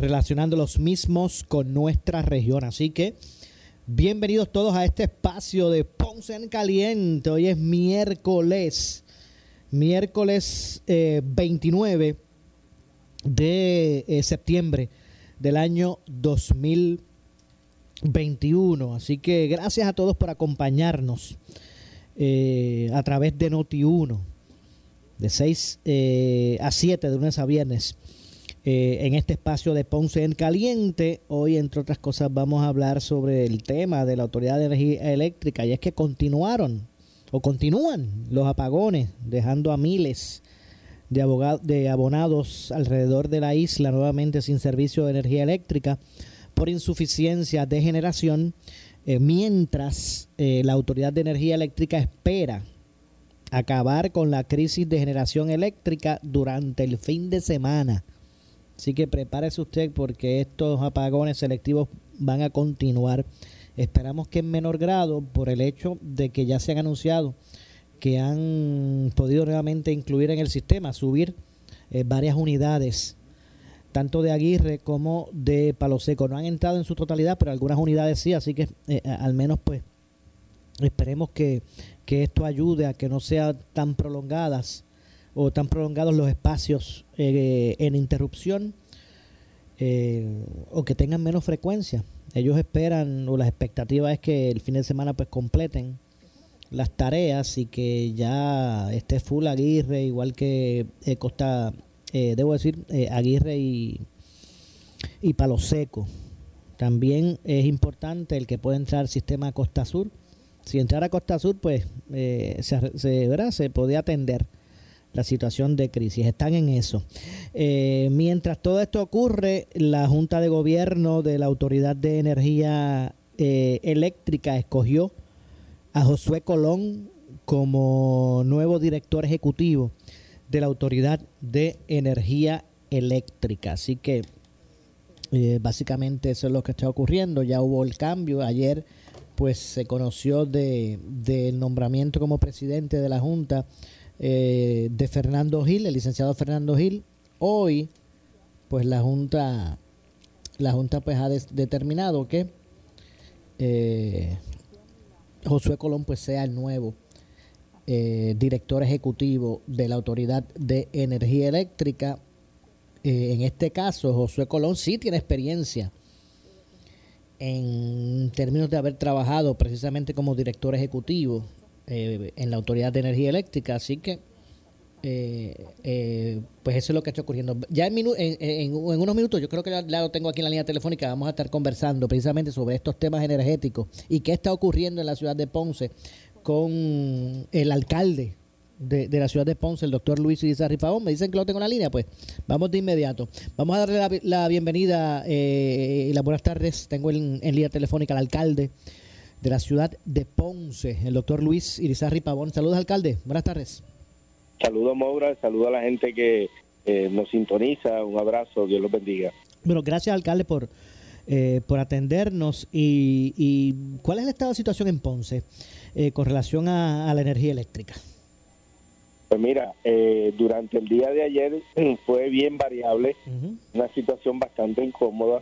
relacionando los mismos con nuestra región. Así que bienvenidos todos a este espacio de Ponce en Caliente. Hoy es miércoles, miércoles 29 eh, de eh, septiembre del año 2021. Así que gracias a todos por acompañarnos eh, a través de Noti1 de 6 eh, a 7 de lunes a viernes eh, en este espacio de Ponce en Caliente. Hoy, entre otras cosas, vamos a hablar sobre el tema de la Autoridad de Energía Eléctrica y es que continuaron o continúan los apagones, dejando a miles de, abogados, de abonados alrededor de la isla nuevamente sin servicio de energía eléctrica por insuficiencia de generación, eh, mientras la Autoridad de Energía Eléctrica espera acabar con la crisis de generación eléctrica durante el fin de semana. Así que prepárese usted porque estos apagones selectivos van a continuar. Esperamos que en menor grado por el hecho de que ya se han anunciado que han podido nuevamente incluir en el sistema, subir eh, varias unidades, tanto de Aguirre como de Palo Seco. No han entrado en su totalidad, pero algunas unidades sí, así que eh, al menos pues esperemos que que esto ayude a que no sean tan prolongadas o tan prolongados los espacios eh, en interrupción eh, o que tengan menos frecuencia. Ellos esperan o la expectativa es que el fin de semana pues completen las tareas y que ya esté full Aguirre, igual que eh, Costa, debo decir, Aguirre y, y Palo Seco. También es importante el que pueda entrar al sistema Costa Sur si entrara a Costa Sur, pues eh, se, se, se podía atender la situación de crisis. Están en eso. Eh, mientras todo esto ocurre, la Junta de Gobierno de la Autoridad de Energía eh, Eléctrica escogió a Josué Colón como nuevo director ejecutivo de la Autoridad de Energía Eléctrica. Así que básicamente eso es lo que está ocurriendo. Ya hubo el cambio. Ayer pues se conoció del de, nombramiento como presidente de la Junta eh, de Fernando Gil, el licenciado Fernando Gil. Hoy, pues la Junta, la Junta pues ha determinado que eh, Josué Colón pues sea el nuevo eh, director ejecutivo de la Autoridad de Energía Eléctrica. en este caso, Josué Colón sí tiene experiencia en términos de haber trabajado precisamente como director ejecutivo eh, en la Autoridad de Energía Eléctrica, así que eh, eh, pues eso es lo que está ocurriendo. Ya en, en, unos minutos, yo creo que ya lo tengo aquí en la línea telefónica, vamos a estar conversando precisamente sobre estos temas energéticos y qué está ocurriendo en la ciudad de Ponce con el alcalde de, la ciudad de Ponce, el doctor Luis Irizarry Pavón. Me dicen que lo tengo en la línea, pues vamos de inmediato. Vamos a darle la, bienvenida eh, y las buenas tardes. Tengo en, línea telefónica al alcalde de la ciudad de Ponce, el doctor Luis Irizarry Pavón. Saludos, alcalde. Buenas tardes. Saludos, Maura. Saludos a la gente que eh, nos sintoniza. Un abrazo. Dios los bendiga. Bueno, gracias, alcalde, por, eh, por atendernos. Y, cuál es el estado de situación en Ponce con relación a la energía eléctrica? Pues mira, eh, durante el día de ayer fue bien variable, una situación bastante incómoda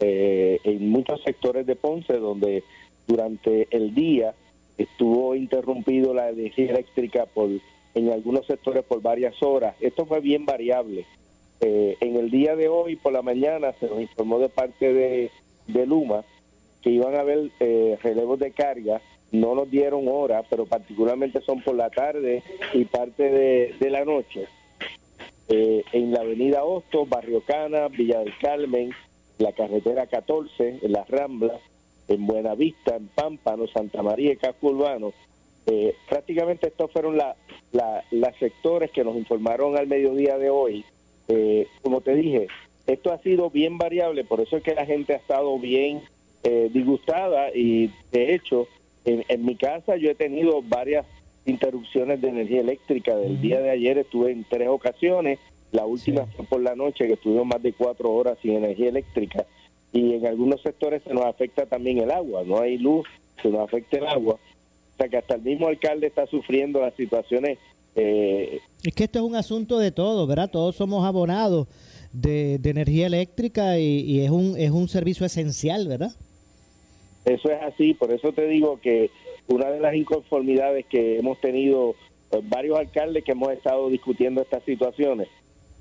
eh, en muchos sectores de Ponce, donde durante el día estuvo interrumpido la energía eléctrica por en algunos sectores por varias horas. Esto fue bien variable. Eh, en el día de hoy, por la mañana, se nos informó de parte de, de Luma que iban a haber relevos de carga no nos dieron hora, pero particularmente son por la tarde y parte de, la noche. Eh, en la avenida Hostos, Barrio Cana, Villa del Carmen, la carretera 14, en las Ramblas, en Buenavista, en Pámpano, Santa María y Casco Urbano. Eh, prácticamente estos fueron las sectores que nos informaron al mediodía de hoy. Eh, como te dije, esto ha sido bien variable, por eso es que la gente ha estado bien eh, disgustada y de hecho en, mi casa yo he tenido varias interrupciones de energía eléctrica. Del día de ayer estuve en tres ocasiones, la última fue por la noche que estuvimos más de cuatro horas sin energía eléctrica y en algunos sectores se nos afecta también el agua, no hay luz, se nos afecta el agua. O sea que hasta el mismo alcalde está sufriendo las situaciones. Eh, es que esto es un asunto de todo, ¿verdad? Todos somos abonados de, energía eléctrica y, es, un, es un servicio esencial, ¿verdad? Eso es así, por eso te digo que una de las inconformidades que hemos tenido pues, varios alcaldes que hemos estado discutiendo estas situaciones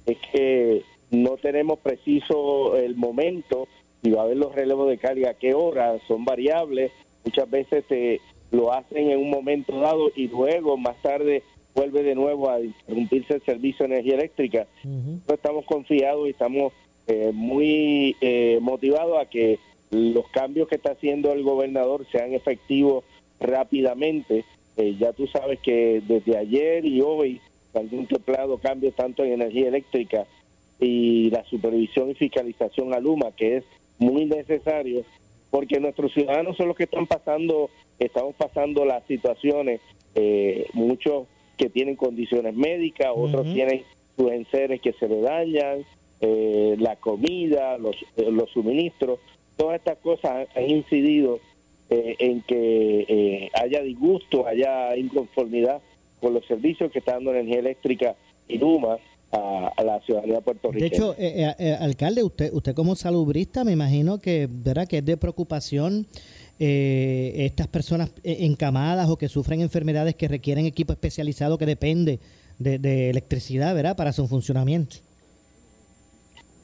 es que no tenemos preciso el momento y va a haber los relevos de carga, qué hora, son variables, muchas veces te lo hacen en un momento dado y luego más tarde vuelve de nuevo a interrumpirse el servicio de energía eléctrica. estamos confiados y estamos eh, muy eh, motivados a que los cambios que está haciendo el gobernador sean efectivos rápidamente. Eh, ya tú sabes que desde ayer y hoy se han contemplado cambios tanto en energía eléctrica y la supervisión y fiscalización a Luma, que es muy necesario, porque nuestros ciudadanos son los que están pasando, estamos pasando las situaciones, muchos que tienen condiciones médicas, otros tienen sus enseres que se le dañan, eh, la comida, los, eh, los suministros, todas estas cosas han, incidido eh, en que haya disgusto, haya inconformidad con los servicios que está dando energía eléctrica y Luma a, la ciudadanía puertorriqueña. De hecho, alcalde, usted usted como salubrista me imagino que, ¿verdad? que es de preocupación eh, estas personas eh, encamadas o que sufren enfermedades que requieren equipo especializado que depende de, electricidad, ¿verdad? Para su funcionamiento.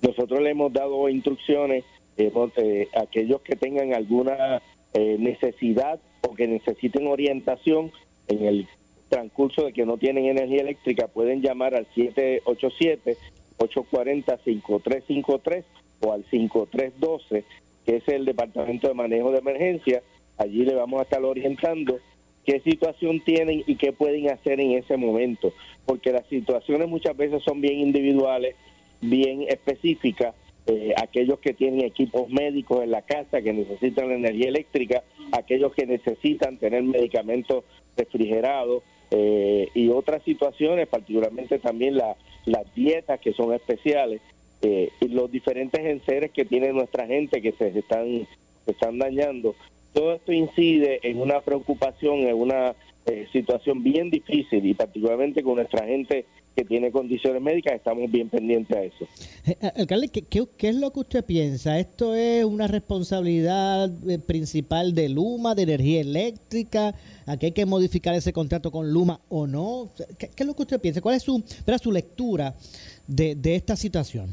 Nosotros le hemos dado instrucciones eh, a aquellos que tengan alguna eh, necesidad o que necesiten orientación en el transcurso de que no tienen energía eléctrica, pueden llamar al 787-840-5353 o al 5312 que es el Departamento de Manejo de Emergencia. Allí le vamos a estar orientando qué situación tienen y qué pueden hacer en ese momento, porque las situaciones muchas veces son bien individuales, bien específicas. Eh, aquellos que tienen equipos médicos en la casa que necesitan la energía eléctrica, aquellos que necesitan tener medicamentos refrigerados eh, y otras situaciones, particularmente también las dietas que son especiales. Eh, y los diferentes enseres que tiene nuestra gente que se están, se están dañando. Todo esto incide en una preocupación, en una eh, situación bien difícil y particularmente con nuestra gente que tiene condiciones médicas, estamos bien pendientes a eso. Eh, alcalde, ¿qué, qué, es lo que usted piensa? ¿Esto es una responsabilidad principal de Luma, de energía eléctrica? ¿Aquí hay que modificar ese contrato con Luma o no? ¿Qué, es lo que usted piensa? ¿Cuál es su, su lectura de, de esta situación?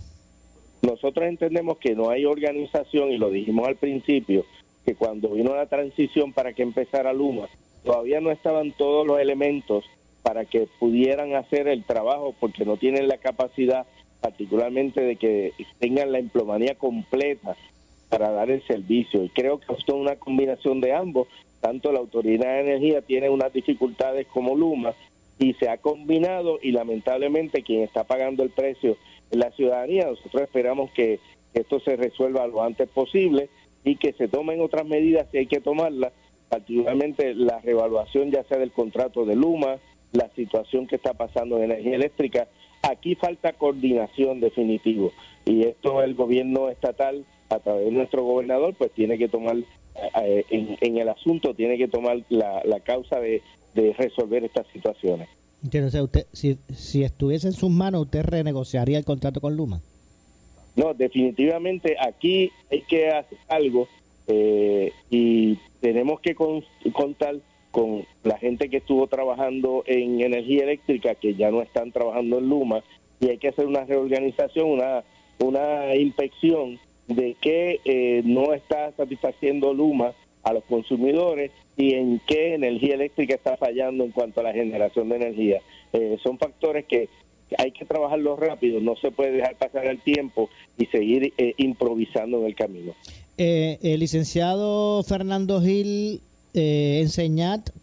Nosotros entendemos que no hay organización, y lo dijimos al principio, que cuando vino la transición para que empezara Luma, todavía no estaban todos los elementos para que pudieran hacer el trabajo, porque no tienen la capacidad, particularmente de que tengan la emplomanía completa para dar el servicio. Y creo que esto es una combinación de ambos. Tanto la Autoridad de Energía tiene unas dificultades como Luma y se ha combinado y lamentablemente quien está pagando el precio la ciudadanía. Nosotros esperamos que esto se resuelva lo antes posible y que se tomen otras medidas si hay que tomarlas, particularmente la revaluación ya sea del contrato de Luma, la situación que está pasando en energía eléctrica. Aquí falta coordinación definitivo y esto el gobierno estatal a través de nuestro gobernador pues tiene que tomar eh, en, el asunto tiene que tomar la, la causa de, de resolver estas situaciones. Entiendo, usted, si, si estuviese en sus manos, ¿usted renegociaría el contrato con Luma? No, definitivamente aquí hay que hacer algo eh, y tenemos que contar con la gente que estuvo trabajando en energía eléctrica, que ya no están trabajando en Luma, y hay que hacer una reorganización, una, una inspección de qué eh, no está satisfaciendo Luma a los consumidores y en qué energía eléctrica está fallando en cuanto a la generación de energía. Eh, son factores que hay que trabajarlos rápido, no se puede dejar pasar el tiempo y seguir eh, improvisando en el camino. Eh, licenciado Fernando Gil eh,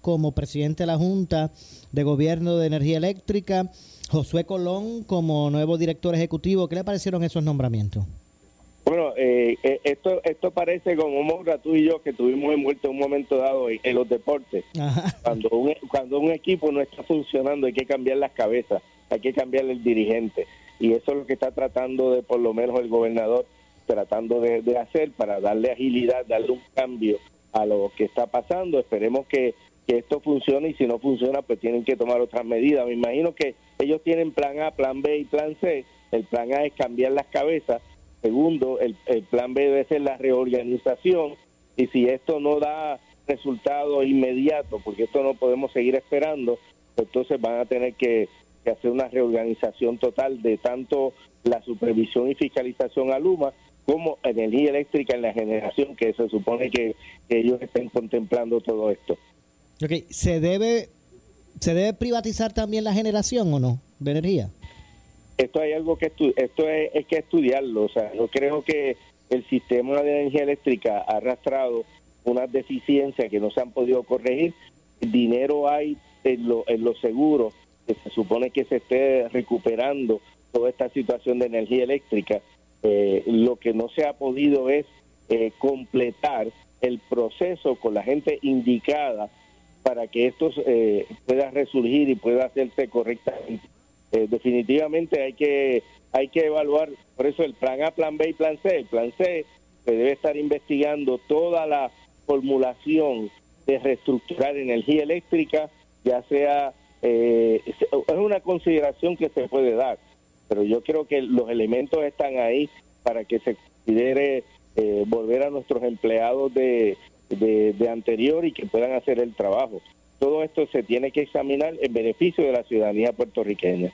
como presidente de la Junta de Gobierno de Energía Eléctrica, Josué Colón como nuevo director ejecutivo. ¿Qué le parecieron esos nombramientos? Bueno, eh, eh, esto esto parece como Moura, tú y yo, que tuvimos envueltos en un momento dado en, los deportes. Cuando un, cuando un equipo no está funcionando hay que cambiar las cabezas, hay que cambiar el dirigente. Y eso es lo que está tratando de, por lo menos, el gobernador, tratando de, hacer para darle agilidad, darle un cambio a lo que está pasando. Esperemos que, que esto funcione y si no funciona, pues tienen que tomar otras medidas. Me imagino que ellos tienen plan A, plan B y plan C. El plan A es cambiar las cabezas Segundo, el, plan B debe ser la reorganización y si esto no da resultado inmediato, porque esto no podemos seguir esperando, entonces van a tener que, hacer una reorganización total de tanto la supervisión y fiscalización a Luma como energía eléctrica en la generación, que se supone que, ellos estén contemplando todo esto. Ok, ¿se debe, ¿se debe privatizar también la generación o no de energía? esto hay algo que esto es, que estudiarlo. O sea, yo creo que el sistema de energía eléctrica ha arrastrado unas deficiencias que no se han podido corregir. Dinero hay en, lo, en los seguros, que se supone que se esté recuperando toda esta situación de energía eléctrica. Eh, lo que no se ha podido es eh, completar el proceso con la gente indicada para que esto eh, pueda resurgir y pueda hacerse correctamente. Definitivamente hay que hay que evaluar, por eso el plan A, plan B y plan C. El plan C se debe estar investigando toda la formulación de reestructurar energía eléctrica, ya sea, es una consideración que se puede dar, pero yo creo que los elementos están ahí para que se considere eh, volver a nuestros empleados de, de anterior y que puedan hacer el trabajo todo esto se tiene que examinar en beneficio de la ciudadanía puertorriqueña.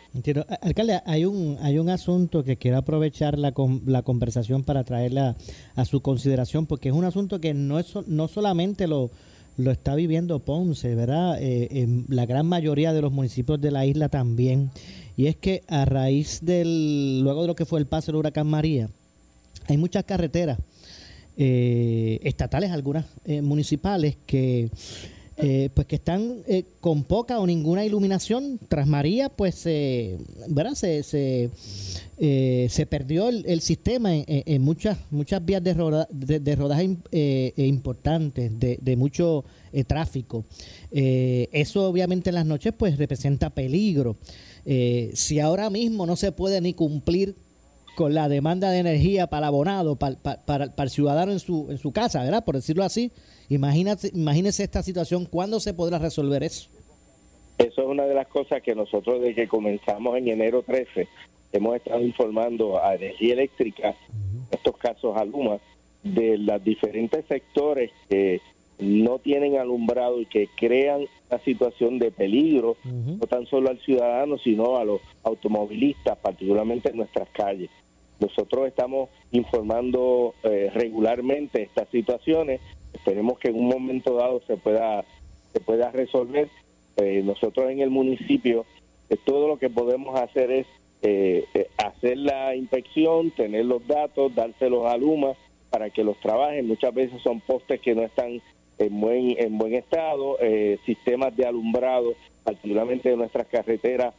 Alcalde, hay un, hay un asunto que quiero aprovechar la, la conversación para traerla a su consideración, porque es un asunto que no, es, no solamente lo, lo está viviendo Ponce, ¿verdad? Eh, en la gran mayoría de los municipios de la isla también. Y es que a raíz del, luego de lo que fue el paso del huracán María, hay muchas carreteras eh, estatales, algunas eh, municipales, que eh, pues que están con poca o ninguna iluminación. Tras María, pues, ¿verdad? Se, se, se perdió el, sistema en, muchas muchas vías de, de, rodaje importantes, de, mucho tráfico. eso obviamente en las noches pues representa peligro. Si ahora mismo no se puede ni cumplir con la demanda de energía para el abonado, para, para, para el ciudadano en su, en su casa, ¿verdad? Por decirlo así, Imagínate, imagínese esta situación, ¿cuándo se podrá resolver eso? Eso es una de las cosas que nosotros desde que comenzamos en enero 13 hemos estado informando a Energía Eléctrica, en estos casos a Luma, de los diferentes sectores que no tienen alumbrado y que crean una situación de peligro, no tan solo al ciudadano, sino a los automovilistas, particularmente en nuestras calles. Nosotros estamos informando eh, regularmente estas situaciones Esperemos que en un momento dado se pueda, se pueda resolver. Eh, nosotros en el municipio, eh, todo lo que podemos hacer es eh, hacer la inspección, tener los datos, dárselos a Luma para que los trabajen. Muchas veces son postes que no están en buen, en buen estado, sistemas de alumbrado, particularmente de nuestras carreteras,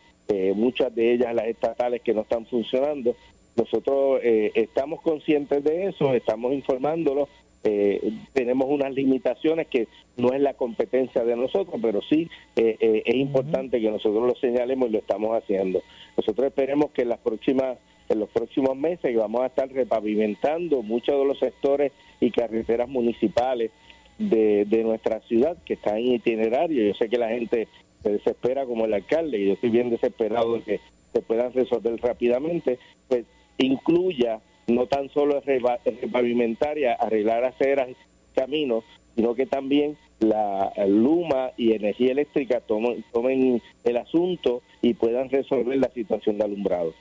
muchas de ellas las estatales que no están funcionando. Nosotros estamos conscientes de eso, estamos informándolos eh, tenemos unas limitaciones que no es la competencia de nosotros, pero sí eh, eh, es importante que nosotros lo señalemos y lo estamos haciendo. Nosotros esperemos que en las próximas en los próximos meses vamos a estar repavimentando muchos de los sectores y carreteras municipales de, de nuestra ciudad que están en itinerario. Yo sé que la gente se desespera como el alcalde y yo estoy bien desesperado de que se puedan resolver rápidamente, pues incluya no tan solo repavimentar y arreglar aceras, caminos, sino que también la Luma y Energía Eléctrica tomen, tomen el asunto y puedan resolver la situación de alumbrado.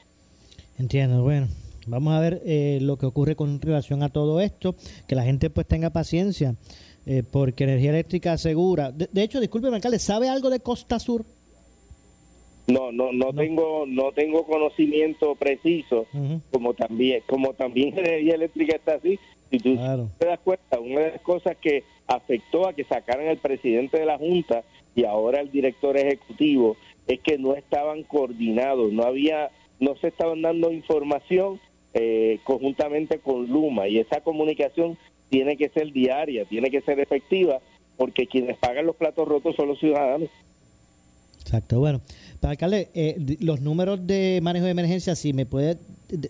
Entiendo, bueno. Vamos a ver eh, lo que ocurre con relación a todo esto, que la gente pues tenga paciencia. Eh, porque Energía Eléctrica asegura. De, hecho, discúlpeme, alcalde, ¿sabe algo de Costa Sur? No, no, no, tengo, no tengo conocimiento preciso, como también, como también Energía Eléctrica está así. Si tú te das cuenta, una de las cosas que afectó a que sacaran el presidente de la Junta y ahora el director ejecutivo es que no estaban coordinados, no había, no se estaban dando información eh, conjuntamente con Luma y esa comunicación tiene que ser diaria, tiene que ser efectiva, porque quienes pagan los platos rotos son los ciudadanos. Exacto, bueno. Para alcalde, eh, los números de manejo de emergencia, si me puede,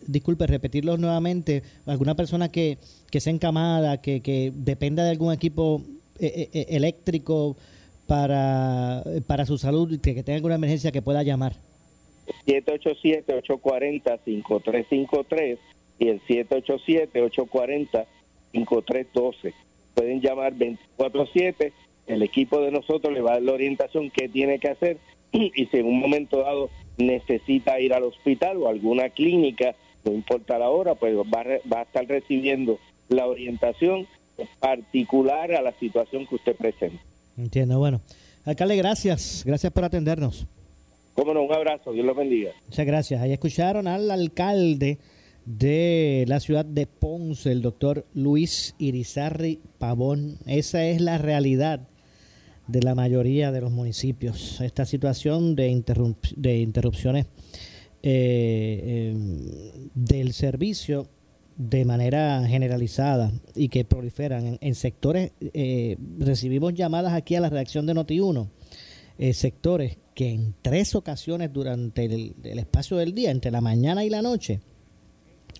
disculpe, repetirlos nuevamente, alguna persona que, que sea encamada, que, que dependa de algún equipo eh, eh, eléctrico para, para su salud, que, que tenga alguna emergencia que pueda llamar. 787-840-5353 y el 787-840 5312. Pueden llamar 24-7, el equipo de nosotros le va a dar la orientación qué tiene que hacer y si en un momento dado necesita ir al hospital o alguna clínica, no importa la hora, pues va, va a estar recibiendo la orientación particular a la situación que usted presenta. Entiendo, bueno. Alcalde, gracias, gracias por atendernos. Cómo no, un abrazo, Dios los bendiga. Muchas gracias. Ahí escucharon al alcalde de la ciudad de Ponce, el doctor Luis Irizarri Pavón. Esa es la realidad de la mayoría de los municipios. Esta situación de, de interrupciones eh, em, del servicio de manera generalizada y que proliferan en, sectores, eh, recibimos llamadas aquí a la redacción de Noti1, eh, sectores que en tres ocasiones durante el espacio del día, entre la mañana y la noche,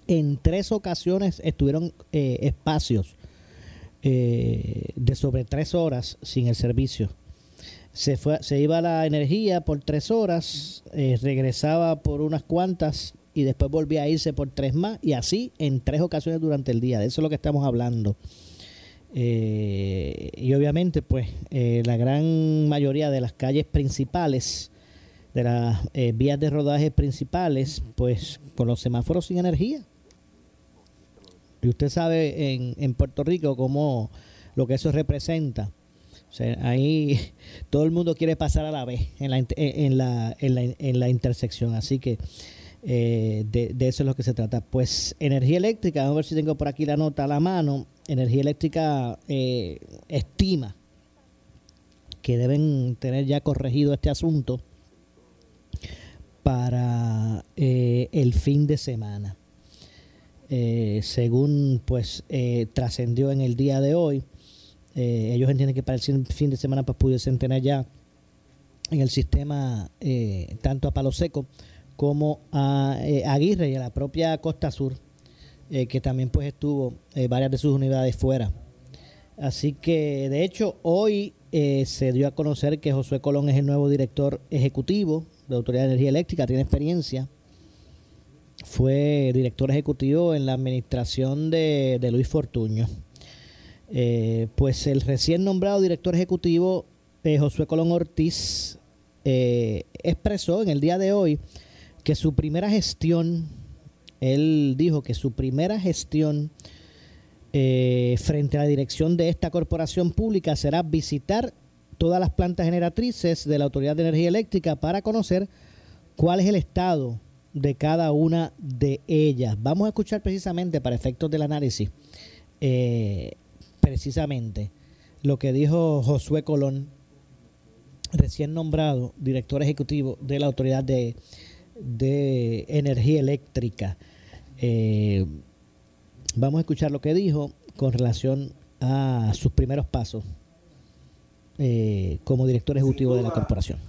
en tres ocasiones estuvieron eh, espacios eh, de sobre tres horas sin el servicio. Se, fue, se iba la energía por tres horas, eh, regresaba por unas cuantas y después volvía a irse por tres más y así en tres ocasiones durante el día. De eso es lo que estamos hablando. y obviamente pues la gran mayoría de las calles principales de las vías de rodaje principales pues con los semáforos sin energía y usted sabe en, en Puerto Rico cómo lo que eso representa. O sea, ahí todo el mundo quiere pasar a la vez en la, en la, en la, intersección. Así que eh, de, eso es lo que se trata. Pues energía eléctrica, vamos a ver si tengo por aquí la nota a la mano. Energía eléctrica eh, estima que deben tener ya corregido este asunto para eh, el fin de semana. Eh, según pues eh, trascendió en el día de hoy. Eh, ellos entienden que para el fin de semana pues pudiesen tener ya en el sistema tanto a Palo Seco como a Aguirre y a la propia Costa Sur, que también pues estuvo varias de sus unidades fuera. Así que de hecho hoy se dio a conocer que Josué Colón es el nuevo director ejecutivo de Autoridad de Energía Eléctrica, tiene experiencia fue director ejecutivo en la administración de, Luis Fortuño. Eh, pues el recién nombrado director ejecutivo eh, Josué Colón Ortiz eh, expresó en el día de hoy que su primera gestión, él dijo que su primera gestión frente a la dirección de esta corporación pública será visitar todas las plantas generatrices de la Autoridad de Energía Eléctrica para conocer cuál es el estado de cada una de ellas. Vamos a escuchar precisamente, para efectos del análisis, eh, precisamente lo que dijo Josué Colón, recién nombrado director ejecutivo de la Autoridad de, Energía Eléctrica. Eh, vamos a escuchar lo que dijo con relación a sus primeros pasos eh, como director ejecutivo de la corporación.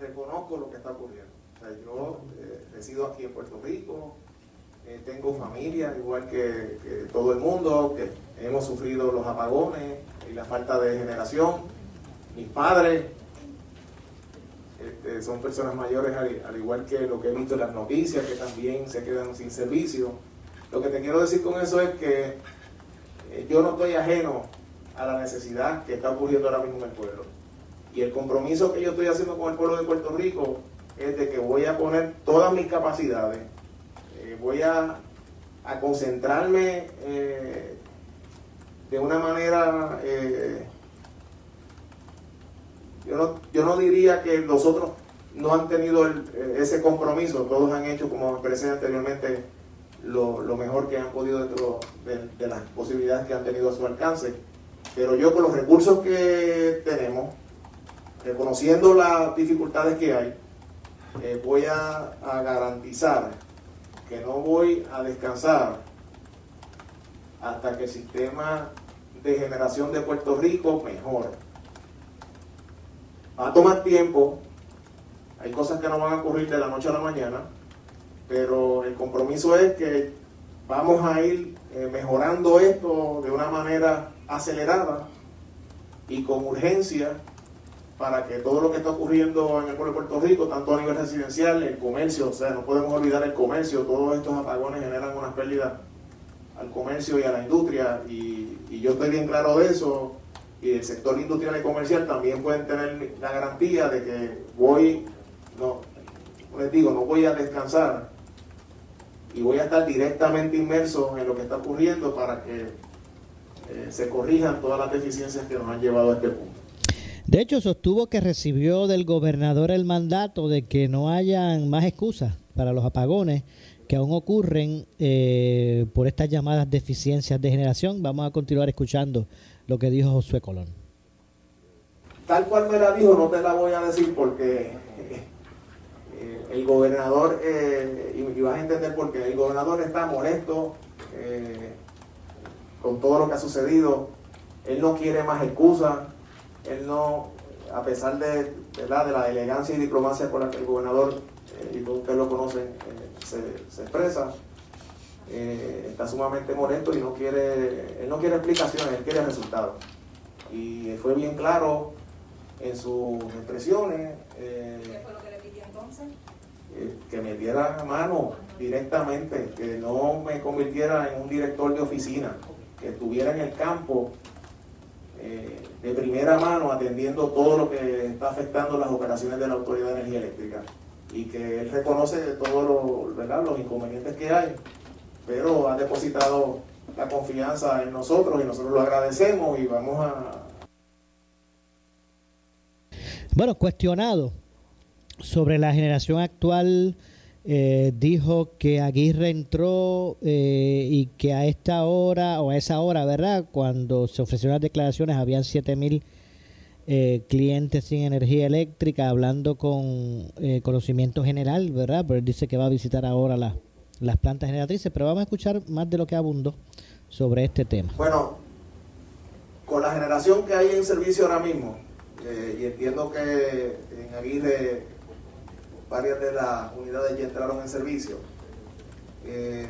reconozco lo que está ocurriendo. yo resido aquí en Puerto Rico, eh, tengo familia, igual que, todo el mundo, que hemos sufrido los apagones y la falta de generación. Mis padres este, son personas mayores, al, igual que lo que he visto en las noticias, que también se quedan sin servicio. Lo que te quiero decir con eso es que eh, yo no estoy ajeno a la necesidad que está ocurriendo ahora mismo en el pueblo. Y el compromiso que yo estoy haciendo con el pueblo de Puerto Rico es de que voy a poner todas mis capacidades, eh, voy a, concentrarme eh, de una manera, eh, yo, no, yo no diría que los otros no han tenido ese compromiso, todos han hecho, como expresé anteriormente, lo, mejor que han podido dentro de, las posibilidades que han tenido a su alcance. Pero yo con los recursos que tenemos, reconociendo las dificultades que hay, eh, voy a, garantizar que no voy a descansar hasta que el sistema de generación de Puerto Rico mejore. Va a tomar tiempo, hay cosas que no van a ocurrir de la noche a la mañana, pero el compromiso es que vamos a ir eh, mejorando esto de una manera acelerada y con urgencia para que todo lo que está ocurriendo en el pueblo de Puerto Rico, tanto a nivel residencial, el comercio, o sea, no podemos olvidar el comercio, todos estos apagones generan unas pérdidas al comercio y a la industria, y, yo estoy bien claro de eso, y el sector industrial y comercial también pueden tener la garantía de que voy, no, les digo, no voy a descansar y voy a estar directamente inmerso en lo que está ocurriendo para que eh, se corrijan todas las deficiencias que nos han llevado a este punto. De hecho, sostuvo que recibió del gobernador el mandato de que no hayan más excusas para los apagones que aún ocurren eh, por estas llamadas deficiencias de generación. Vamos a continuar escuchando lo que dijo Josué Colón. Tal cual me la dijo, no te la voy a decir porque eh, el gobernador, eh, y, vas a entender por qué, el gobernador está molesto eh, con todo lo que ha sucedido, él no quiere más excusas, él no, a pesar de, de la elegancia y diplomacia con la que el gobernador, y todos ustedes lo conocen, se, expresa, está sumamente molesto y no quiere, él no quiere explicaciones, él quiere resultados. Y fue bien claro en sus expresiones. Eh, que me diera mano directamente, que no me convirtiera en un director de oficina, que estuviera en el campo eh, de primera mano atendiendo todo lo que está afectando las operaciones de la Autoridad de Energía Eléctrica. Y que él reconoce todos los inconvenientes que hay, pero ha depositado la confianza en nosotros y nosotros lo agradecemos y vamos a... Bueno, cuestionado sobre la generación actual, eh, dijo que Aguirre entró eh, y que a esta hora, o a esa hora, ¿verdad? Cuando se ofrecieron las declaraciones, habían 7 mil eh, clientes sin energía eléctrica, hablando con conocimiento general, ¿verdad? Pero él dice que va a visitar ahora las plantas generatrices, pero vamos a escuchar más de lo que abundó sobre este tema. Bueno, con la generación que hay en servicio ahora mismo, y entiendo que en Aguirre varias de las unidades ya entraron en servicio. Eh,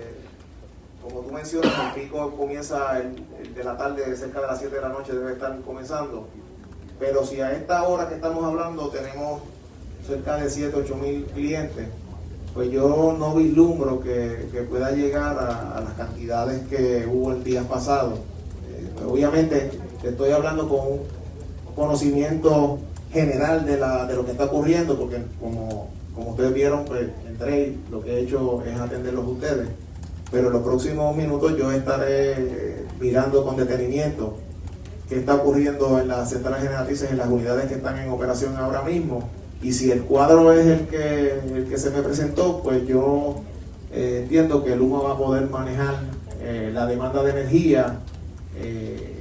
como tú mencionas, el pico comienza el, de la tarde, cerca de las 7 de la noche debe estar comenzando. Pero si a esta hora que estamos hablando tenemos cerca de 7, 8 mil clientes, pues yo no vislumbro que, pueda llegar a, las cantidades que hubo el día pasado. Eh, obviamente estoy hablando con un conocimiento general de lo que está ocurriendo, porque como como ustedes vieron, pues entré y lo que he hecho es atenderlos ustedes. Pero en los próximos minutos yo estaré mirando con detenimiento qué está ocurriendo en las centrales generatrices, en las unidades que están en operación ahora mismo. Y si el cuadro es el que, el que se me presentó, pues yo eh, entiendo que el Luma va a poder manejar eh, la demanda de energía eh,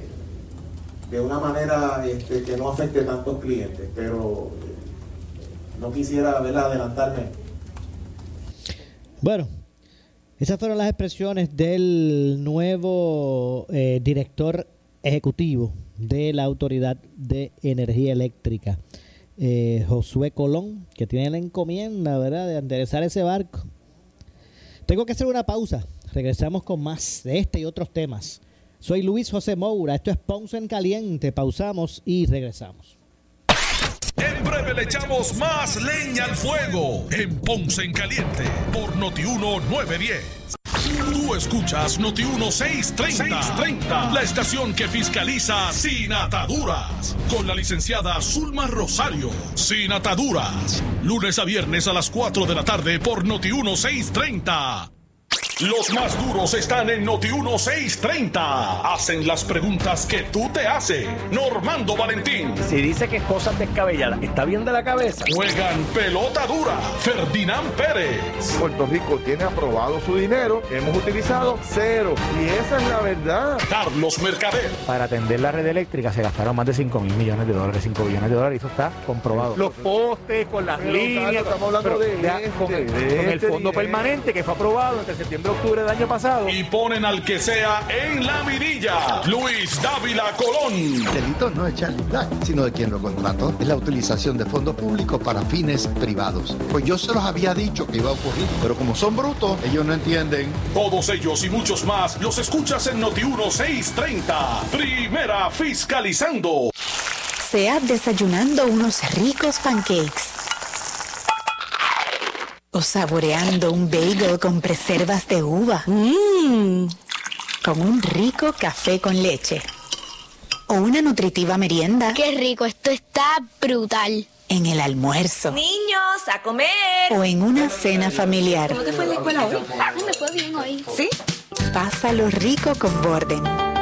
de una manera este, que no afecte tantos clientes. Pero no quisiera adelantarme. Bueno, esas fueron las expresiones del nuevo eh, director ejecutivo de la Autoridad de Energía Eléctrica, eh, Josué Colón, que tiene la encomienda, ¿verdad?, de enderezar ese barco. Tengo que hacer una pausa. Regresamos con más de este y otros temas. Soy Luis José Moura. Esto es Ponce en Caliente. Pausamos y regresamos. En breve le echamos más leña al fuego en Ponce en Caliente por Notiuno 910. Tú escuchas Noti 630, la estación que fiscaliza sin ataduras, con la licenciada Zulma Rosario. Sin ataduras, lunes a viernes a las 4 de la tarde por Noti 630. Los más duros están en Noti 1630. Hacen las preguntas que tú te haces. Normando Valentín. Si dice que es cosas descabelladas, ¿está bien de la cabeza? Juegan pelota dura. Ferdinand Pérez. Puerto Rico tiene aprobado su dinero. Hemos utilizado cero. Y esa es la verdad. Carlos Mercader. Para atender la red eléctrica se gastaron más de 5 mil millones de dólares, 5 billones de dólares. Y eso está comprobado. Los postes, con las Pero, líneas. Estamos hablando pero, de vea, este, con, el, de con el este fondo dinero. permanente que fue aprobado entre septiembre y octubre del año pasado. Y ponen al que sea en la mirilla. Luis Dávila Colón. El delito no es Charlie Black, sino de quien lo contrató. Es la utilización de fondos públicos para fines privados. Pues yo se los había dicho que iba a ocurrir, pero como son brutos, ellos no entienden. Todos ellos y muchos más los escuchas en Noti 1630. Primera fiscalizando. Sea desayunando unos ricos pancakes. O saboreando un bagel con preservas de uva. Mmm. Con un rico café con leche. O una nutritiva merienda. Qué rico, esto está brutal. En el almuerzo. Niños, a comer. O en una cena familiar. ¿Cómo te fue en la escuela hoy? Me fue bien hoy. ¿Sí? Pásalo rico con Borden.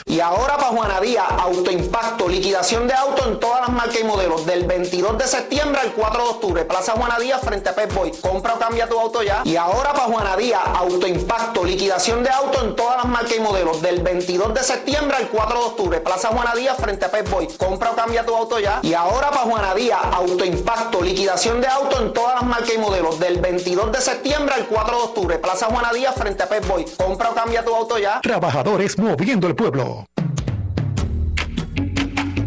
Y ahora para Juana Díaz, autoimpacto, liquidación de auto en todas las marcas y modelos, del 22 de septiembre al 4 de octubre, Plaza Juana Díaz frente a Pep Boy. Compra o cambia tu auto ya. Y ahora para Juana Díaz, autoimpacto, liquidación de auto en todas las marcas y modelos, del 22 de septiembre al 4 de octubre, Plaza Juana Díaz frente a Pep Boy. Compra o cambia tu auto ya. Y ahora para Juana Díaz, autoimpacto, liquidación de auto en todas las marcas y modelos, del 22 de septiembre al 4 de octubre, Plaza Juana Díaz frente a Pep Boy. Compra o cambia tu auto ya. Trabajadores moviendo el pueblo.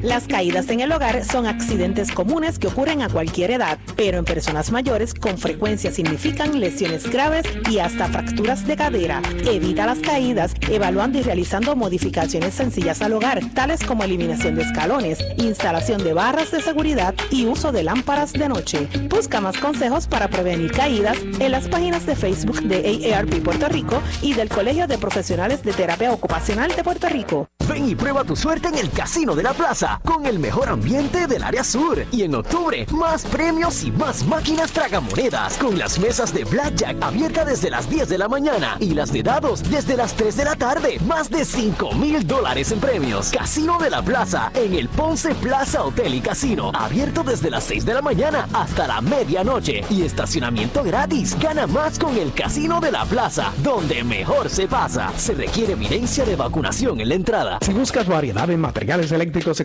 Las caídas en el hogar son accidentes comunes que ocurren a cualquier edad, pero en personas mayores con frecuencia significan lesiones graves y hasta fracturas de cadera. Evita las caídas evaluando y realizando modificaciones sencillas al hogar, tales como eliminación de escalones, instalación de barras de seguridad y uso de lámparas de noche. Busca más consejos para prevenir caídas en las páginas de Facebook de AARP Puerto Rico y del Colegio de Profesionales de Terapia Ocupacional de Puerto Rico. Ven y prueba tu suerte en el Casino de la Plaza con el mejor ambiente del área sur. Y en octubre, más premios y más máquinas tragamonedas con las mesas de Blackjack abiertas desde las 10 de la mañana y las de dados desde las 3 de la tarde. Más de 5 mil dólares en premios. Casino de la Plaza en el Ponce Plaza Hotel y Casino. Abierto desde las 6 de la mañana hasta la medianoche. Y estacionamiento gratis. Gana más con el Casino de la Plaza, donde mejor se pasa. Se requiere evidencia de vacunación en la entrada. Si buscas variedad en materiales eléctricos de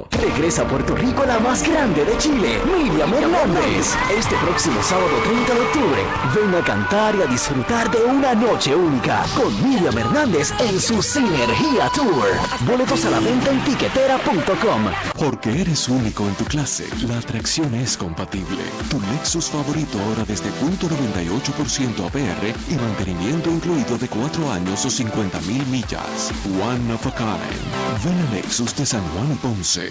Regresa a Puerto Rico la más grande de Chile, Miriam Hernández. Este próximo sábado 30 de octubre, ven a cantar y a disfrutar de una noche única con Miriam Hernández en su Sinergia Tour. Boletos a la venta en tiquetera.com. Porque eres único en tu clase, la atracción es compatible. Tu Lexus favorito ahora desde punto .98% APR y mantenimiento incluido de 4 años o 50 mil millas. One of a kind. Ven a Lexus de San Juan Ponce.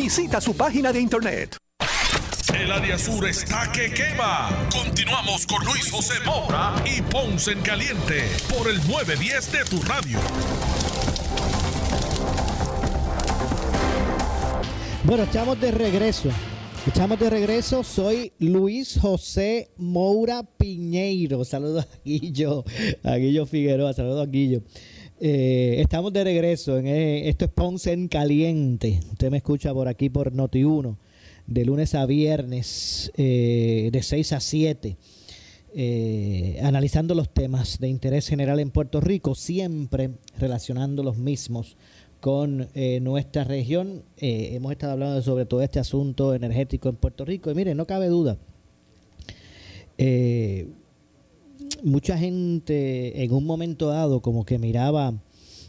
Visita su página de internet. El área sur está que quema. Continuamos con Luis José Moura y Ponce en Caliente por el 910 de tu radio. Bueno, estamos de regreso. Estamos de regreso. Soy Luis José Moura Piñeiro. Saludos a Guillo, a Guillo Figueroa. Saludos a Guillo. Eh, estamos de regreso. En, eh, esto es Ponce en Caliente. Usted me escucha por aquí por Noti1, de lunes a viernes, eh, de 6 a 7, analizando los temas de interés general en Puerto Rico, siempre relacionando los mismos con nuestra región. hemos estado hablando sobre todo este asunto energético en Puerto Rico. Y mire, no cabe duda. Mucha gente en un momento dado como que miraba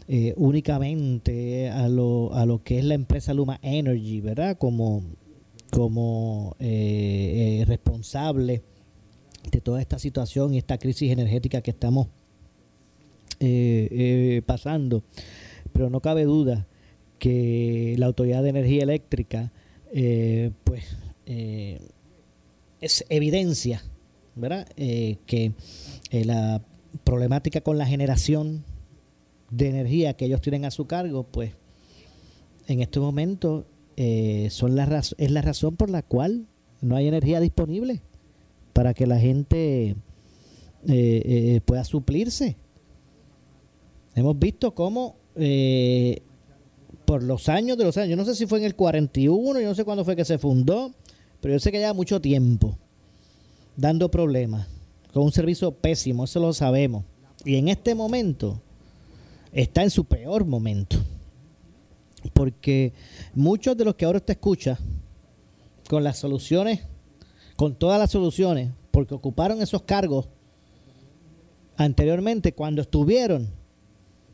eh, únicamente a lo, a lo que es la empresa Luma Energy, ¿verdad? Como, como eh, eh, responsable de toda esta situación y esta crisis energética que estamos pasando. Pero no cabe duda que la Autoridad de Energía Eléctrica, pues, es evidencia, ¿verdad? que la problemática con la generación de energía que ellos tienen a su cargo, pues en este momento eh, son la es la razón por la cual no hay energía disponible para que la gente eh, eh, pueda suplirse. Hemos visto cómo por los años de los años, yo no sé si fue en el 41, yo no sé cuándo fue que se fundó, pero yo sé que lleva mucho tiempo dando problemas, con un servicio pésimo, eso lo sabemos. Y en este momento está en su peor momento. Porque muchos de los que ahora usted escucha, con las soluciones, con todas las soluciones, porque ocuparon esos cargos anteriormente, cuando estuvieron,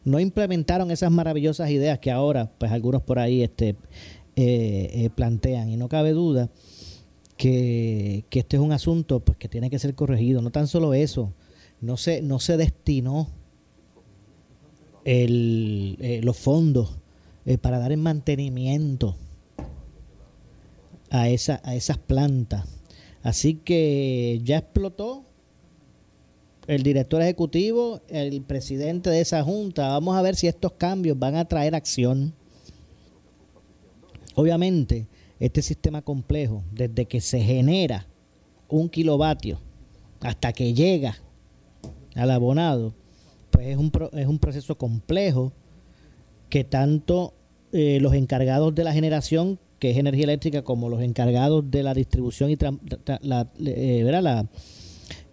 no implementaron esas maravillosas ideas que ahora, pues algunos por ahí este, eh, eh, plantean. Y no cabe duda que, que, este es un asunto pues, que tiene que ser corregido. No tan solo eso, no se, no se destinó el, eh, los fondos eh, para dar el mantenimiento a, esa, a esas plantas. Así que ya explotó el director ejecutivo, el presidente de esa junta. Vamos a ver si estos cambios van a traer acción. Obviamente, este sistema complejo, desde que se genera un kilovatio hasta que llega al abonado, pues es un, es un proceso complejo que tanto eh, los encargados de la generación, que es energía eléctrica, como los encargados de la distribución y eh,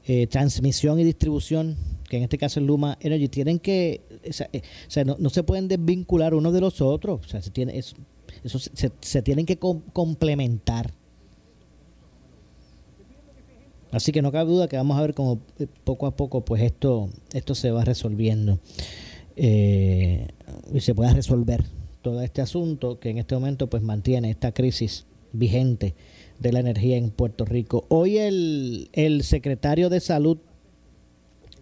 eh, transmisión y distribución, que en este caso es Luma Energy, tienen que, o sea, no, se pueden desvincular unos de los otros, o sea, se tiene, eso, se, se, tienen que complementar. Así que no cabe duda que vamos a ver cómo eh, poco a poco pues esto, esto se va resolviendo eh, y se pueda resolver todo este asunto que en este momento pues mantiene esta crisis vigente de la energía en Puerto Rico. Hoy el, el secretario de salud,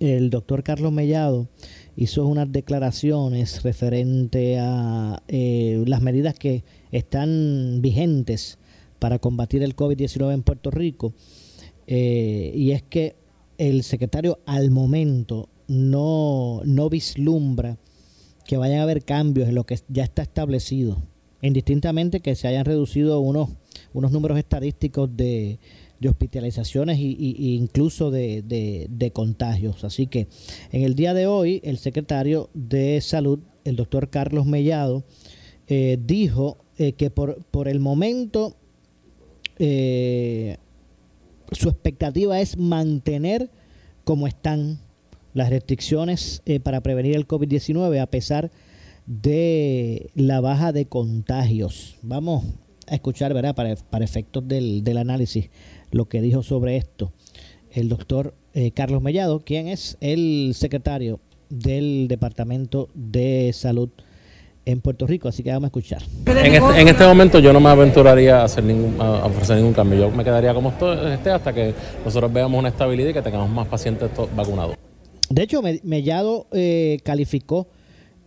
el doctor Carlos Mellado, hizo unas declaraciones referente a eh, las medidas que están vigentes para combatir el COVID-19 en Puerto Rico. Eh, y es que el secretario al momento no, no vislumbra que vayan a haber cambios en lo que ya está establecido, indistintamente que se hayan reducido unos, unos números estadísticos de, de hospitalizaciones y, incluso de, de, contagios. Así que en el día de hoy el secretario de Salud, el doctor Carlos Mellado, eh, dijo eh, que por, por el momento eh, su expectativa es mantener como están las restricciones para prevenir el COVID-19 a pesar de la baja de contagios. Vamos a escuchar, ¿verdad? Para, para efectos del, del análisis, lo que dijo sobre esto el doctor eh, Carlos Mellado, quien es el secretario del Departamento de Salud en Puerto Rico, así que vamos a escuchar. En este, en este momento yo no me aventuraría a, hacer ningún, a ofrecer ningún cambio, yo me quedaría como esté hasta que nosotros veamos una estabilidad y que tengamos más pacientes vacunados. De hecho, Mellado eh, calificó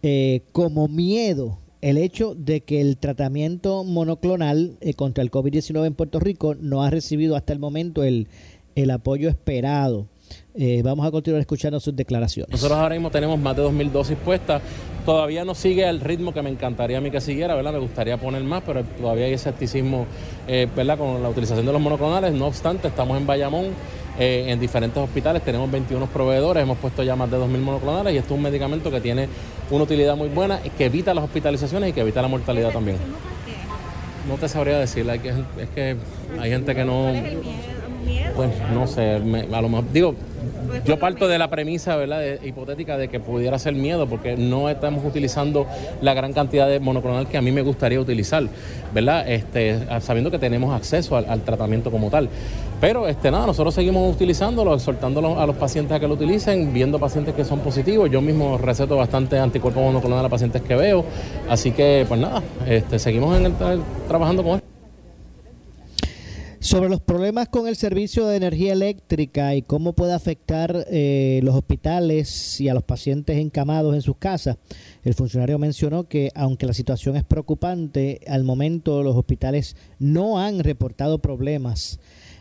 eh, como miedo el hecho de que el tratamiento monoclonal eh, contra el COVID-19 en Puerto Rico no ha recibido hasta el momento el, el apoyo esperado. Eh, vamos a continuar escuchando sus declaraciones. Nosotros ahora mismo tenemos más de 2.000 dosis puestas. Todavía no sigue el ritmo que me encantaría a mí que siguiera, ¿verdad? Me gustaría poner más, pero todavía hay escepticismo, eh, ¿verdad? Con la utilización de los monoclonales. No obstante, estamos en Bayamón eh, en diferentes hospitales, tenemos 21 proveedores, hemos puesto ya más de 2.000 monoclonales y esto es un medicamento que tiene una utilidad muy buena, que evita las hospitalizaciones y que evita la mortalidad también. No te sabría decir, es que hay gente que no... Pues no sé, a lo mejor, digo, yo parto de la premisa, ¿verdad?, hipotética de que pudiera ser miedo, porque no estamos utilizando la gran cantidad de monoclonal que a mí me gustaría utilizar, ¿verdad?, este, sabiendo que tenemos acceso al, tratamiento como tal. Pero este, nada, nosotros seguimos utilizándolo, exhortándolo a los pacientes a que lo utilicen, viendo pacientes que son positivos. Yo mismo receto bastante anticuerpos monoclonal a pacientes que veo. Así que, pues nada, este, seguimos en trabajando con esto. Sobre los problemas con el servicio de energía eléctrica y cómo puede afectar eh, los hospitales y a los pacientes encamados en sus casas, el funcionario mencionó que aunque la situación es preocupante, al momento los hospitales no han reportado problemas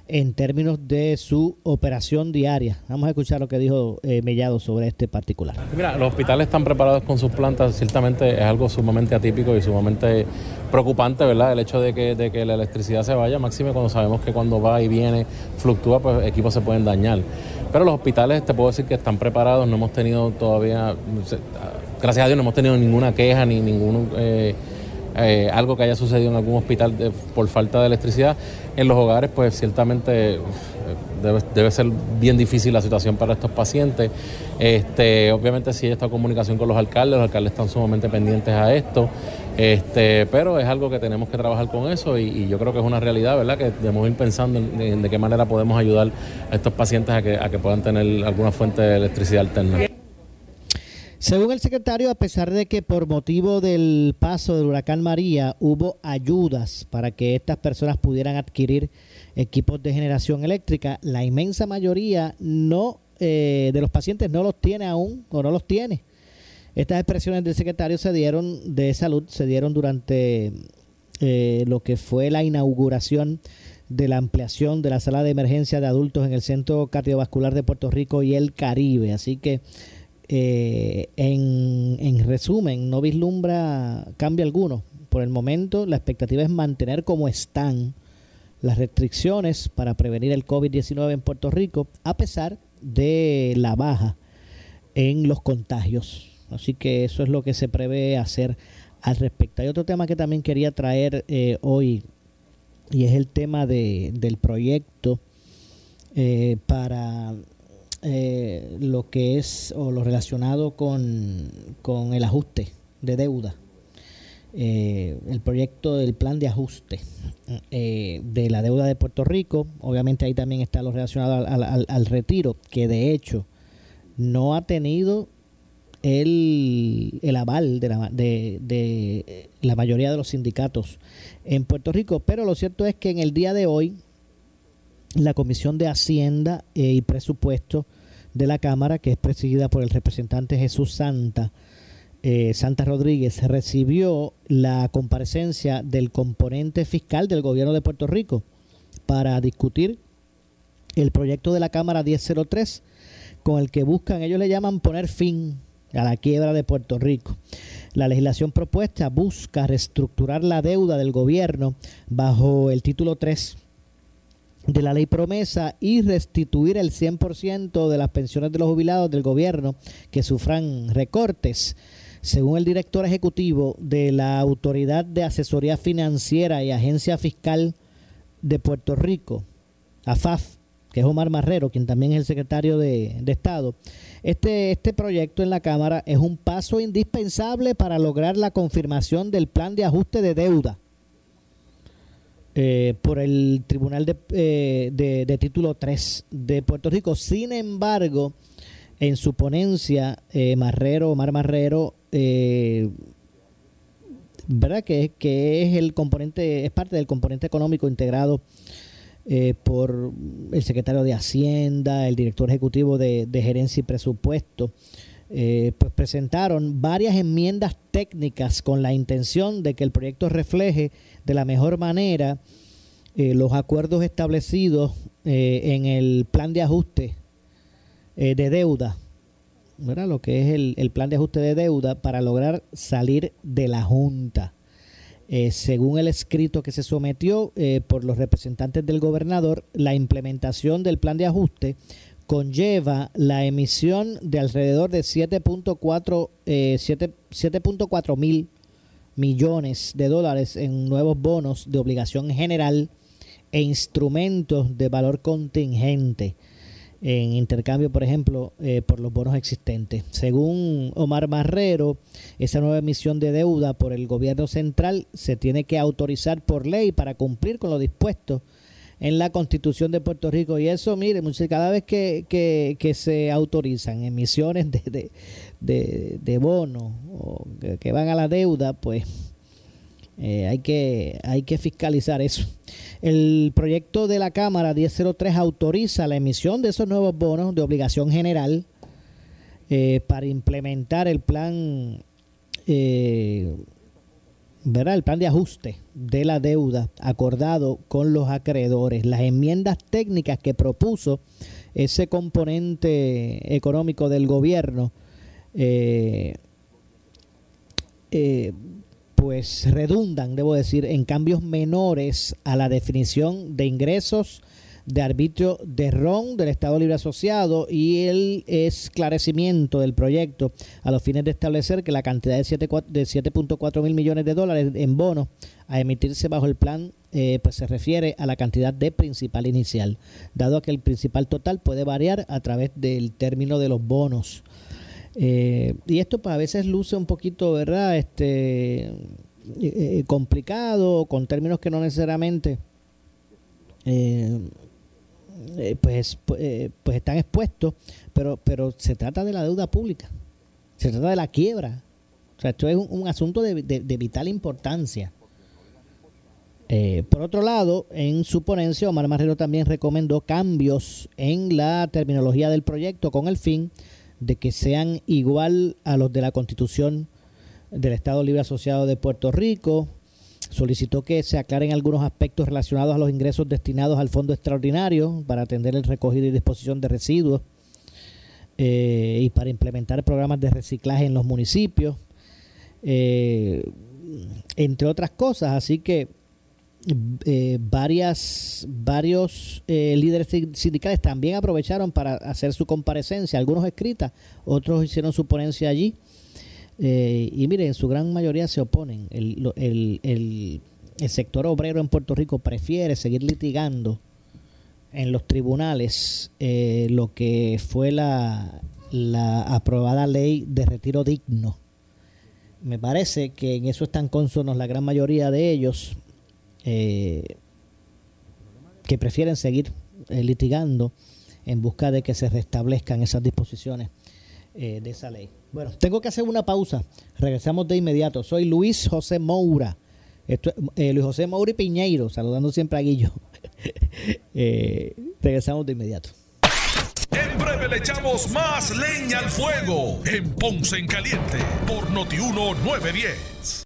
en términos de su operación diaria. Vamos a escuchar lo que dijo eh, Mellado sobre este particular. Mira, los hospitales están preparados con sus plantas, ciertamente es algo sumamente atípico y sumamente preocupante, ¿verdad? El hecho de que, de que la electricidad se vaya, máximo cuando sabemos que cuando va y viene, fluctúa, pues equipos se pueden dañar. Pero los hospitales, te puedo decir que están preparados, no hemos tenido todavía, gracias a Dios, no hemos tenido ninguna queja ni ningún... Eh, eh, algo que haya sucedido en algún hospital por falta de electricidad. En los hogares, pues ciertamente eh, debe, ser bien difícil la situación para estos pacientes. Este, obviamente sí hay esta comunicación con los alcaldes, los alcaldes están sumamente pendientes a esto, este, pero es algo que tenemos que trabajar con eso y, yo creo que es una realidad, ¿verdad? Que debemos ir pensando en, de qué manera podemos ayudar a estos pacientes a que, a que puedan tener alguna fuente de electricidad alterna. Según el secretario, a pesar de que por motivo del paso del huracán María hubo ayudas para que estas personas pudieran adquirir equipos de generación eléctrica, la inmensa mayoría no eh, de los pacientes no los tiene aún o no los tiene. Estas expresiones del secretario se dieron de salud, se dieron durante eh, lo que fue la inauguración de la ampliación de la sala de emergencia de adultos en el Centro Cardiovascular de Puerto Rico y el Caribe. Así que eh, en, resumen, no vislumbra cambio alguno. Por el momento, la expectativa es mantener como están las restricciones para prevenir el COVID-19 en Puerto Rico, a pesar de la baja en los contagios. Así que eso es lo que se prevé hacer al respecto. Hay otro tema que también quería traer eh, hoy y es el tema de, del proyecto eh, para eh, lo que es o lo relacionado con, con el ajuste de deuda. Eh, el proyecto del plan de ajuste eh, de la deuda de Puerto Rico. Obviamente ahí también está lo relacionado al, retiro, que de hecho no ha tenido el, el aval de la, de, de la mayoría de los sindicatos en Puerto Rico. Pero lo cierto es que en el día de hoy la Comisión de Hacienda y Presupuesto de la Cámara, que es presidida por el representante Jesús Santa, eh, Santa Rodríguez recibió la comparecencia del componente fiscal del gobierno de Puerto Rico para discutir el proyecto de la Cámara 1003 con el que buscan, ellos le llaman poner fin a la quiebra de Puerto Rico. La legislación propuesta busca reestructurar la deuda del gobierno bajo el título 3 de la ley promesa y restituir el 100% de las pensiones de los jubilados del gobierno que sufran recortes. Según el director ejecutivo de la Autoridad de Asesoría Financiera y Agencia Fiscal de Puerto Rico, AFAF, que es Omar Marrero, quien también es el secretario de, Estado, este, este proyecto en la Cámara es un paso indispensable para lograr la confirmación del plan de ajuste de deuda eh, por el Tribunal eh, de, de, Título 3 de Puerto Rico. Sin embargo, en su ponencia, eh, Marrero, Omar Marrero, ¿verdad? Que, que es el componente, es parte del componente económico integrado por el secretario de Hacienda, el director ejecutivo de, de Gerencia y Presupuesto. Pues presentaron varias enmiendas técnicas con la intención de que el proyecto refleje de la mejor manera eh, los acuerdos establecidos eh, en el plan de ajuste eh, de deuda, ¿verdad? lo que es el, plan de ajuste de deuda para lograr salir de la Junta. según el escrito que se sometió por los representantes del gobernador, la implementación del plan de ajuste conlleva la emisión de alrededor de 7.4 7.4 mil millones de dólares en nuevos bonos de obligación general e instrumentos de valor contingente en intercambio, por ejemplo, eh, por los bonos existentes. Según Omar Marrero, esa nueva emisión de deuda por el gobierno central se tiene que autorizar por ley para cumplir con lo dispuesto en la Constitución de Puerto Rico. Y eso, mire, cada vez que, que, se autorizan emisiones de, de, de, bonos que, van a la deuda, pues eh, hay, que, hay que fiscalizar eso. El proyecto de la Cámara 1003 autoriza la emisión de esos nuevos bonos de obligación general eh, para implementar el plan eh, ¿verdad? el plan de ajuste de la deuda acordado con los acreedores, las enmiendas técnicas que propuso ese componente económico del gobierno, eh, eh, pues redundan, debo decir, en cambios menores a la definición de ingresos de arbitrio de RON del Estado Libre Asociado y el esclarecimiento del proyecto a los fines de establecer que la cantidad de 7.4 mil millones de dólares en bonos a emitirse bajo el plan eh, pues se refiere a la cantidad de principal inicial, dado que el principal total puede variar a través del término de los bonos. Eh, y esto pues a veces luce un poquito, ¿verdad? Este eh, complicado, con términos que no necesariamente eh, pues, eh, pues están expuestos, pero, pero se trata de la deuda pública, se trata de la quiebra. O sea, esto es un, asunto de, vital importancia. Eh, por otro lado, en su ponencia, Omar Marrero también recomendó cambios en la terminología del proyecto con el fin de que sean igual a los de la Constitución del Estado Libre Asociado de Puerto Rico, solicitó que se aclaren algunos aspectos relacionados a los ingresos destinados al Fondo Extraordinario para atender el recogido y disposición de residuos eh, y para implementar programas de reciclaje en los municipios, eh, entre otras cosas. Así que eh, varias, varios líderes sindicales también aprovecharon para hacer su comparecencia, algunos escritas, otros hicieron su ponencia allí eh, y mire, en su gran mayoría se oponen. El, el, el, sector obrero en Puerto Rico prefiere seguir litigando en los tribunales eh, lo que fue la, la aprobada ley de retiro digno. Me parece que en eso están consonos la gran mayoría de ellos eh, que prefieren seguir litigando en busca de que se restablezcan esas disposiciones de esa ley. Bueno, tengo que hacer una pausa. Regresamos de inmediato. Soy Luis José Moura. Esto, eh, Luis José Moura y Piñeiro, saludando siempre a Guillo. Eh, regresamos de inmediato. En breve le echamos más leña al fuego en Ponce en Caliente por Notiuno 910.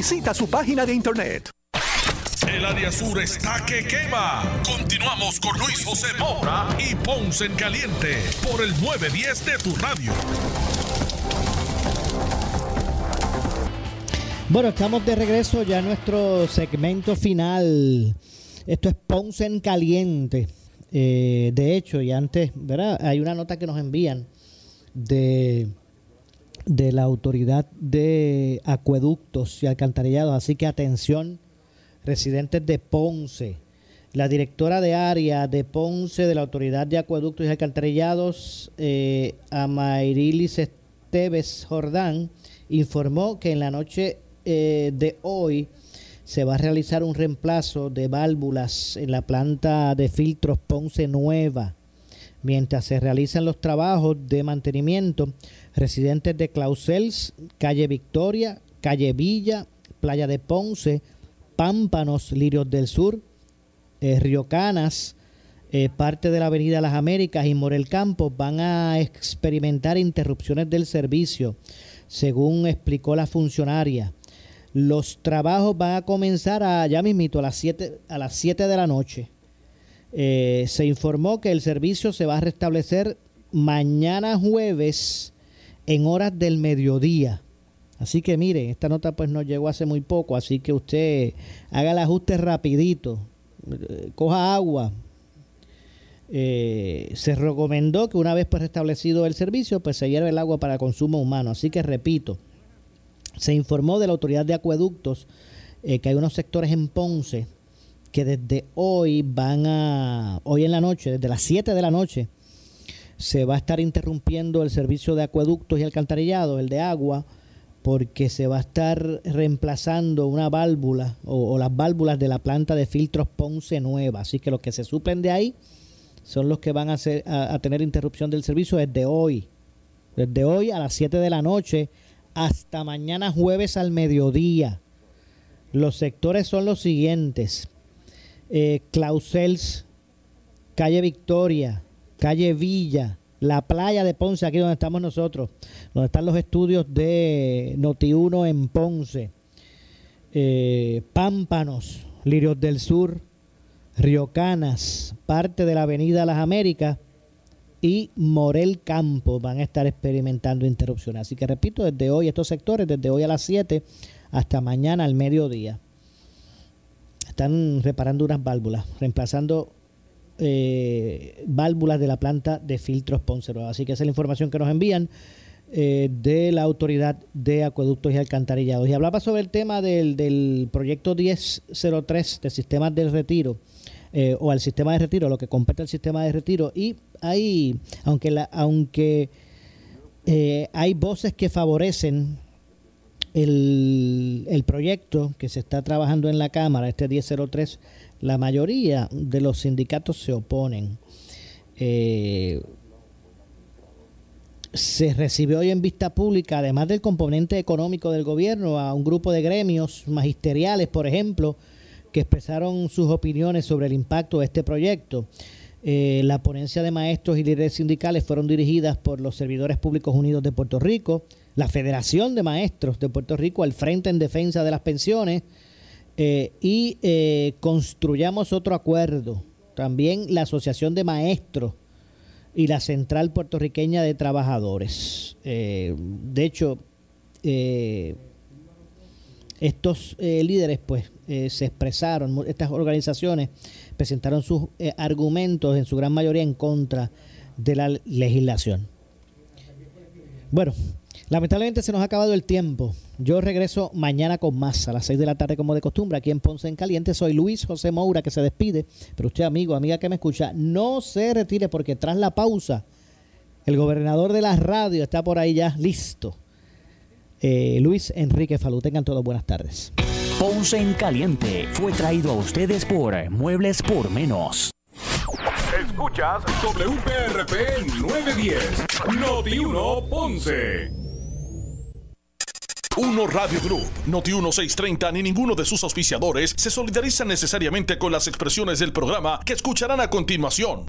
Visita su página de internet. El área sur está que quema. Continuamos con Luis José Moura y Ponce en Caliente por el 910 de tu radio. Bueno, estamos de regreso ya a nuestro segmento final. Esto es Ponce en Caliente. Eh, de hecho, y antes, ¿verdad? Hay una nota que nos envían de, de la Autoridad de Acueductos y Alcantarillados. Así que atención, residentes de Ponce. La directora de área de Ponce de la Autoridad de Acueductos y Alcantarillados, eh, Amairilis Esteves Jordán, informó que en la noche eh, de hoy se va a realizar un reemplazo de válvulas en la planta de filtros Ponce Nueva. Mientras se realizan los trabajos de mantenimiento, residentes de Clausels, calle Victoria, calle Villa, Playa de Ponce, Pámpanos, Lirios del Sur, eh, Río Canas, eh, parte de la Avenida Las Américas y Morel Campos van a experimentar interrupciones del servicio, según explicó la funcionaria. Los trabajos van a comenzar a, ya mismito a las 7 a las 7 de la noche. Eh, se informó que el servicio se va a restablecer mañana jueves en horas del mediodía. Así que miren, esta nota pues nos llegó hace muy poco, así que usted haga el ajuste rapidito, eh, coja agua. Eh, se recomendó que una vez pues restablecido el servicio, pues se hierve el agua para consumo humano. Así que repito, se informó de la autoridad de acueductos eh, que hay unos sectores en Ponce que desde hoy van a, hoy en la noche, desde las 7 de la noche, se va a estar interrumpiendo el servicio de acueductos y alcantarillado, el de agua, porque se va a estar reemplazando una válvula o, las válvulas de la planta de filtros Ponce Nueva. Así que los que se suplen de ahí son los que van a tener interrupción del servicio desde hoy. Desde hoy a las 7 de la noche hasta mañana jueves al mediodía. Los sectores son los siguientes. Eh, Clausels, calle Victoria, calle Villa, la playa de Ponce, aquí donde estamos nosotros, donde están los estudios de Noti1 en Ponce, eh, Pámpanos, Lirios del Sur, Riocanas, parte de la Avenida Las Américas y Morel Campo van a estar experimentando interrupciones. Así que repito, desde hoy estos sectores, desde hoy a las 7 hasta mañana al mediodía, están reparando unas válvulas, reemplazando eh, válvulas de la planta de filtros Ponce Así que esa es la información que nos envían eh, de la Autoridad de Acueductos y Alcantarillados. Y hablaba sobre el tema del, del proyecto 1003 de sistemas del retiro. Eh, o al sistema de retiro, lo que compete al sistema de retiro. Y hay, aunque, la, aunque eh, hay voces que favorecen el, el, proyecto que se está trabajando en la Cámara, este 1003, la mayoría de los sindicatos se oponen. Eh, se recibió hoy en vista pública, además del componente económico del gobierno, a un grupo de gremios magisteriales, por ejemplo, que expresaron sus opiniones sobre el impacto de este proyecto. Eh, la ponencia de maestros y líderes sindicales fueron dirigidas por los Servidores Públicos Unidos de Puerto Rico, la Federación de Maestros de Puerto Rico, al Frente en Defensa de las Pensiones eh, y eh, Construyamos Otro Acuerdo. También la Asociación de Maestros y la Central Puertorriqueña de Trabajadores. de hecho, estos líderes pues se expresaron, estas organizaciones presentaron sus eh, argumentos en su gran mayoría en contra de la legislación. Bueno, lamentablemente se nos ha acabado el tiempo. Yo regreso mañana con más a las 6 de la tarde como de costumbre aquí en Ponce en Caliente. Soy Luis José Moura que se despide, pero usted amigo, amiga que me escucha, no se retire porque tras la pausa El gobernador de la radio está por ahí ya listo. Eh, Luis Enrique Falú, tengan todos buenas tardes. Ponce en Caliente fue traído a ustedes por Muebles por Menos. Escuchas WPRP 910, Noti 1 Ponce. Uno Radio Group, Noti 1630 ni ninguno de sus auspiciadores se solidarizan necesariamente con las expresiones del programa que escucharán a continuación.